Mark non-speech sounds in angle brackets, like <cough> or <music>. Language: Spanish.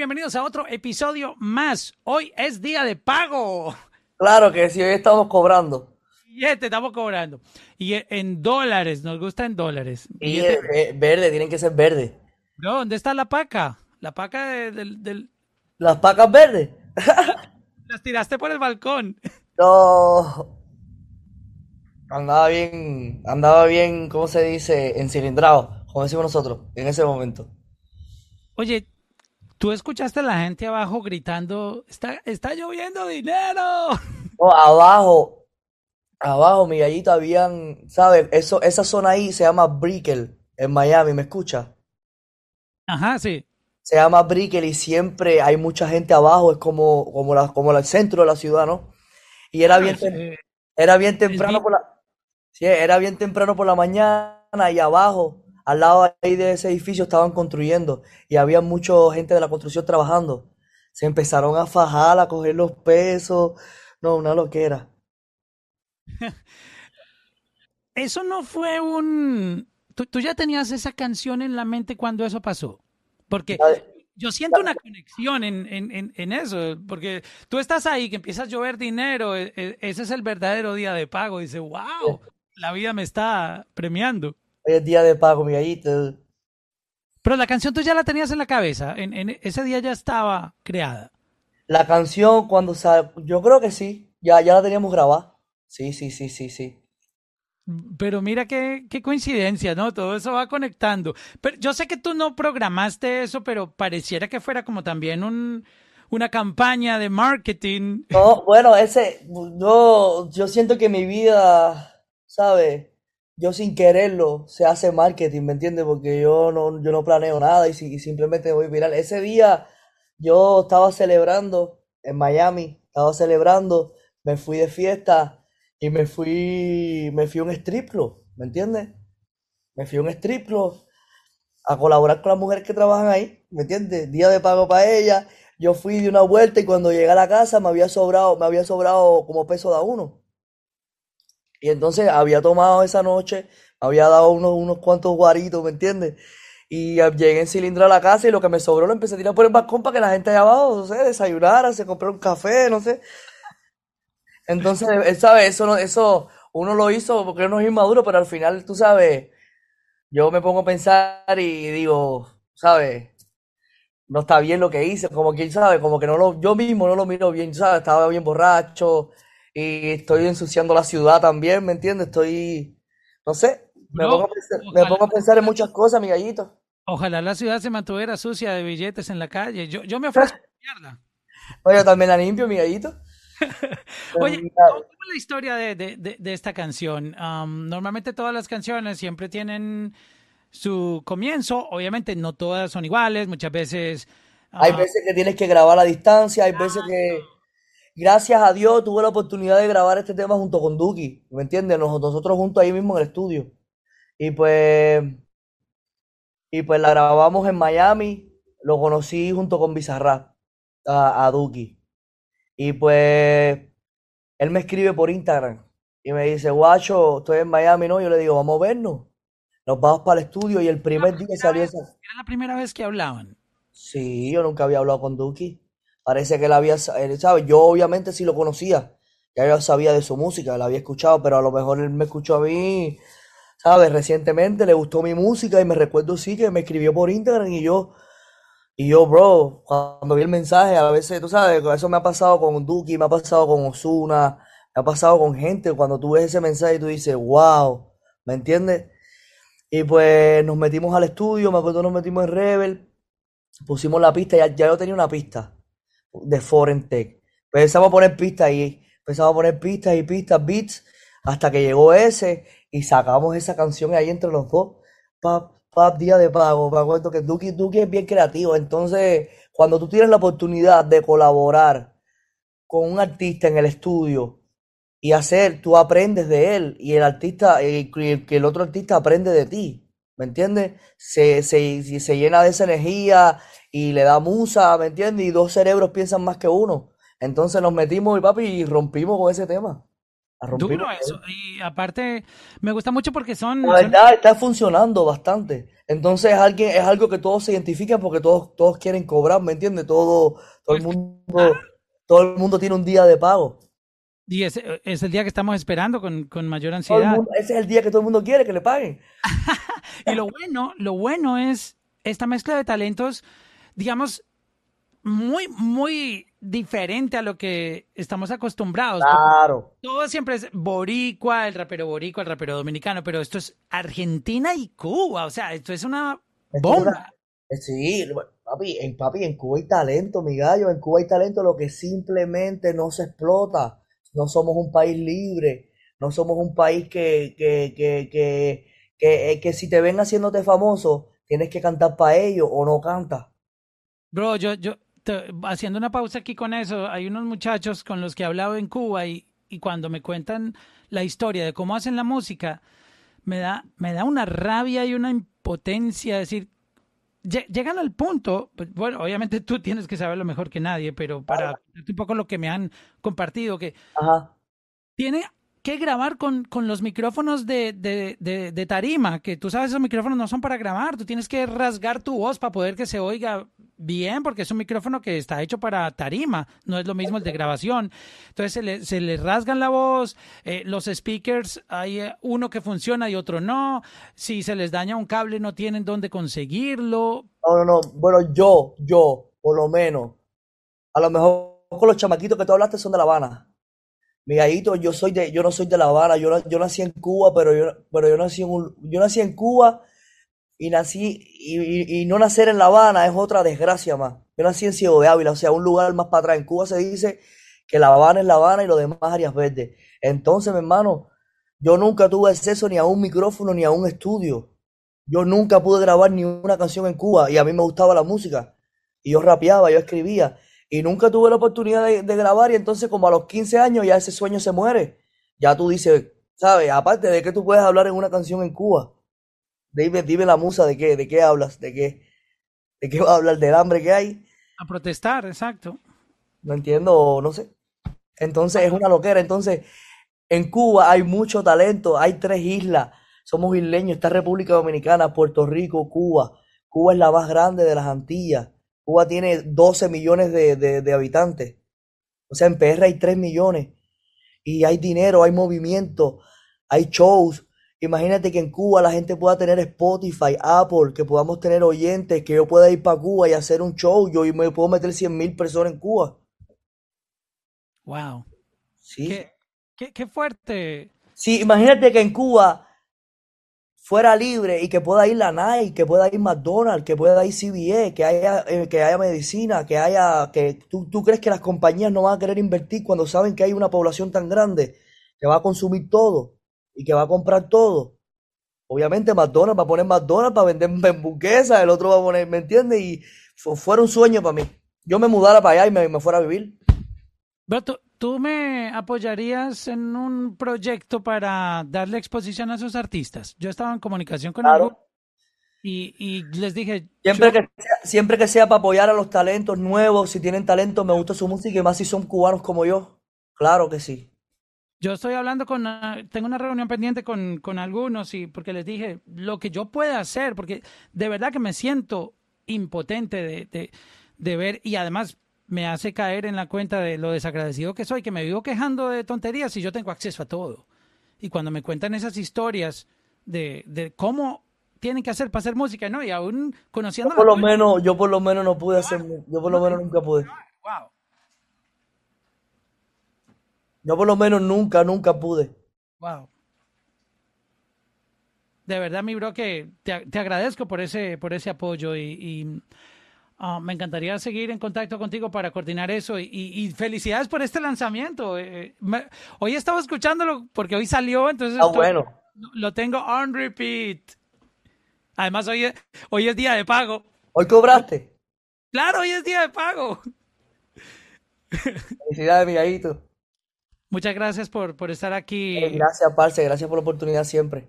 bienvenidos a otro episodio más. Hoy es día de pago. Claro que sí, hoy estamos cobrando. Y te estamos cobrando. Y en dólares, nos gusta en dólares. Y verde, tienen que ser verde. Bro, ¿dónde está la paca? La paca del... ¿Las pacas verdes? <laughs> Las tiraste por el balcón. No. Andaba bien, andaba bien, ¿cómo se dice? Encilindrado, como decimos nosotros, en ese momento. Oye, ¿tú escuchaste a la gente abajo gritando, está, está lloviendo dinero? No, abajo, abajo, mi gallito, habían, ¿sabes? Eso, esa zona ahí se llama Brickell, en Miami, ¿me escucha? Ajá, sí. Se llama Brickell y siempre hay mucha gente abajo, es como, como, la, como el centro de la ciudad, ¿no? Y era bien, era bien temprano por la, sí, era bien temprano por la mañana y abajo al lado ahí de ese edificio estaban construyendo y había mucha gente de la construcción trabajando. Se empezaron a fajar, a coger los pesos. No, una loquera. <laughs> Eso no fue un... ¿Tú, ya tenías esa canción en la mente cuando eso pasó? Porque yo siento una conexión en, en, en, eso, porque tú estás ahí, que empieza a llover dinero, e, e, ese es el verdadero día de pago. Dice, wow, la vida me está premiando. Es día de pago, mi gallito. Pero la canción tú ya la tenías en la cabeza, en, en ese día ya estaba creada. La canción cuando sale, yo creo que sí, ya, ya la teníamos grabada. Sí, sí, sí, sí, sí. Pero mira qué, qué coincidencia, ¿no? Todo eso va conectando. Pero yo sé que tú no programaste eso, pero pareciera que fuera como también un, una campaña de marketing. No, bueno, ese, yo, yo siento que mi vida, ¿sabes? Yo sin quererlo se hace marketing, ¿me entiendes? Porque yo no, yo no planeo nada y, simplemente voy viral. Ese día yo estaba celebrando en Miami, estaba celebrando, me fui de fiesta y me fui, me fui a un strip club, ¿me entiendes? Me fui a un strip club a colaborar con las mujeres que trabajan ahí, ¿me entiendes? Día de pago para ella. Yo fui de una vuelta y cuando llegué a la casa me había sobrado, me había sobrado como peso de uno. Y entonces había tomado esa noche, había dado unos, unos cuantos guaritos, ¿me entiendes? Y llegué en cilindro a la casa y lo que me sobró lo empecé a tirar por el balcón para que la gente allá abajo, no sé, desayunara, se comprara un café, no sé. Entonces, ¿sabes? Eso, eso uno lo hizo porque uno es inmaduro, pero al final, tú sabes, yo me pongo a pensar y digo, ¿sabes? No está bien lo que hice, como que, ¿sabes? Como que no lo, yo mismo no lo miro bien, ¿sabes? Estaba bien borracho, y estoy ensuciando la ciudad también, ¿me entiendes? Estoy, no sé, me, pongo, a pensar, en muchas cosas, mi gallito. Ojalá la ciudad se mantuviera sucia de billetes en la calle. Yo, yo me <laughs> ofrezco mierda. Oye, también la limpio, mi gallito. <laughs> Oye, ¿cómo es la historia de, de, de, esta canción? Um, normalmente todas las canciones siempre tienen su comienzo. Obviamente no todas son iguales, muchas veces... hay ah, veces que tienes que grabar a distancia, hay veces que gracias a Dios tuve la oportunidad de grabar este tema junto con Duki, ¿me entiendes? Nosotros juntos ahí mismo en el estudio. Y pues, y pues la grabamos en Miami, lo conocí junto con Bizarrap, a, a Duki. Y pues, él me escribe por Instagram y me dice, guacho, estoy en Miami, ¿no? Yo le digo, vamos a vernos. Nos vamos para el estudio y el primer día salió esa... ¿Era la primera vez que hablaban? Sí, yo nunca había hablado con Duki. Parece que él había, ¿sabes? Yo obviamente sí lo conocía, ya yo sabía de su música, la había escuchado, pero a lo mejor él me escuchó a mí, ¿sabes? Recientemente le gustó mi música y me recuerdo sí que me escribió por Instagram y yo, y yo, bro, cuando vi el mensaje, a veces, tú sabes, eso me ha pasado con Duki, me ha pasado con Osuna, me ha pasado con gente, cuando tú ves ese mensaje tú dices, wow, ¿me entiendes? Y pues nos metimos al estudio, me acuerdo nos metimos en Rebel, pusimos la pista, ya, ya yo tenía una pista de Foreign Tech. Empezamos a poner pistas ahí, empezamos a poner pistas y pistas, beats, hasta que llegó ese y sacamos esa canción ahí entre los dos. Pap, pap, día de pago. Me acuerdo que Duki, Duki es bien creativo. Entonces, cuando tú tienes la oportunidad de colaborar con un artista en el estudio y hacer, tú aprendes de él y el artista, y que el otro artista aprende de ti. ¿Me entiendes? Se, se, se llena de esa energía y le da musa, ¿me entiendes? Y dos cerebros piensan más que uno. Entonces nos metimos y papi y rompimos con ese tema. Duro eso. Y aparte, me gusta mucho porque son. La verdad, está funcionando bastante. Entonces, alguien, es algo que todos se identifican porque todos, todos quieren cobrar, ¿me entiendes? Todo, todo el pues, mundo, todo el mundo tiene un día de pago. Y ese es el día que estamos esperando con, con mayor ansiedad. ese es el día que todo el mundo quiere que le paguen. <laughs> y lo bueno, lo bueno es esta mezcla de talentos, digamos, muy, muy diferente a lo que estamos acostumbrados. Claro. Todo siempre es boricua, el rapero boricua, el rapero dominicano, pero esto es Argentina y Cuba, o sea, esto es una bomba. Sí, papi, en, papi, en Cuba hay talento, mi gallo, en Cuba hay talento, lo que simplemente no se explota. No somos un país libre, no somos un país que, que, que, que, que, que si te ven haciéndote famoso, tienes que cantar para ellos o no cantas. Bro, yo, yo, haciendo una pausa aquí con eso, hay unos muchachos con los que he hablado en Cuba y, y cuando me cuentan la historia de cómo hacen la música, me da, me da una rabia y una impotencia. decir, llegan al punto, pues, bueno, obviamente tú tienes que saberlo mejor que nadie, pero para un poco lo que me han compartido, que tiene que grabar con, con los micrófonos de, de, de, tarima, que tú sabes, esos micrófonos no son para grabar, tú tienes que rasgar tu voz para poder que se oiga bien, porque es un micrófono que está hecho para tarima, no es lo mismo el de grabación. Entonces se le, se le rasgan la voz, eh, los speakers, hay eh, uno que funciona y otro no, si se les daña un cable no tienen dónde conseguirlo. No, no, no, bueno, yo, yo, por lo menos, a lo mejor con los chamaquitos que tú hablaste son de La Habana mi gallito, yo soy de, yo no soy de La Habana, yo, yo nací en Cuba, pero yo, pero yo nací en yo nací en Cuba y nací, y, no nacer en La Habana es otra desgracia más. Yo nací en Ciego de Ávila, o sea, un lugar más para atrás. En Cuba se dice que La Habana es La Habana y lo demás áreas verdes. Entonces, mi hermano, yo nunca tuve acceso ni a un micrófono ni a un estudio. Yo nunca pude grabar ni una canción en Cuba y a mí me gustaba la música. Y yo rapeaba, yo escribía y nunca tuve la oportunidad de, grabar y entonces como a los 15 años ya ese sueño se muere. Ya tú dices, ¿sabes? Aparte de que tú puedes hablar en una canción en Cuba, dime, dime la musa de qué, de qué hablas, de qué, de qué va a hablar, del hambre que hay. A protestar, exacto. No entiendo, no sé. Entonces es una loquera. Entonces, en Cuba hay mucho talento, hay tres islas, somos isleños, está República Dominicana, Puerto Rico, Cuba. Cuba es la más grande de las Antillas. Cuba tiene 12 millones de, habitantes. O sea, en PR hay 3 millones. Y hay dinero, hay movimiento, hay shows. Imagínate que en Cuba la gente pueda tener Spotify, Apple, que podamos tener oyentes, que yo pueda ir para Cuba y hacer un show. Yo me puedo meter 100 mil personas en Cuba. Wow. Sí. Qué, qué, qué fuerte. Sí, imagínate que en Cuba fuera libre y que pueda ir la Nike, que pueda ir McDonald's, que pueda ir CBE, que haya, eh, que haya medicina, que haya, que tú, tú crees que las compañías no van a querer invertir cuando saben que hay una población tan grande que va a consumir todo y que va a comprar todo. Obviamente McDonald's va a poner McDonald's para vender <laughs> hamburguesas, el otro va a poner, ¿me entiendes? Y fuera un sueño para mí. Yo me mudara para allá y me, me fuera a vivir. ¿Tú me apoyarías en un proyecto para darle exposición a esos artistas? Yo estaba en comunicación con ellos y, les dije... Siempre, que sea, siempre que sea para apoyar a los talentos nuevos, si tienen talento, me gusta su música y más si son cubanos como yo. Claro que sí. Yo estoy hablando con, tengo una reunión pendiente con, con algunos y porque les dije lo que yo pueda hacer, porque de verdad que me siento impotente de, de, de ver y además me hace caer en la cuenta de lo desagradecido que soy, que me vivo quejando de tonterías y yo tengo acceso a todo. Y cuando me cuentan esas historias de, de cómo tienen que hacer para hacer música, ¿no? Y aún conociendo... Yo por lo menos, yo por lo menos no pude hacer, yo por lo menos nunca pude. Wow. Yo por lo menos nunca, nunca pude. Wow. De verdad, mi bro, que te, te agradezco por ese, por ese apoyo y Ah, me encantaría seguir en contacto contigo para coordinar eso y, felicidades por este lanzamiento. Eh, hoy estaba escuchándolo porque hoy salió, entonces ah, bueno. lo tengo on repeat. Además, hoy, hoy es día de pago. ¿Hoy cobraste? Claro, hoy es día de pago. <laughs> Felicidades, Miguelito. Muchas gracias por, por estar aquí. Eh, gracias, Parce, gracias por la oportunidad siempre.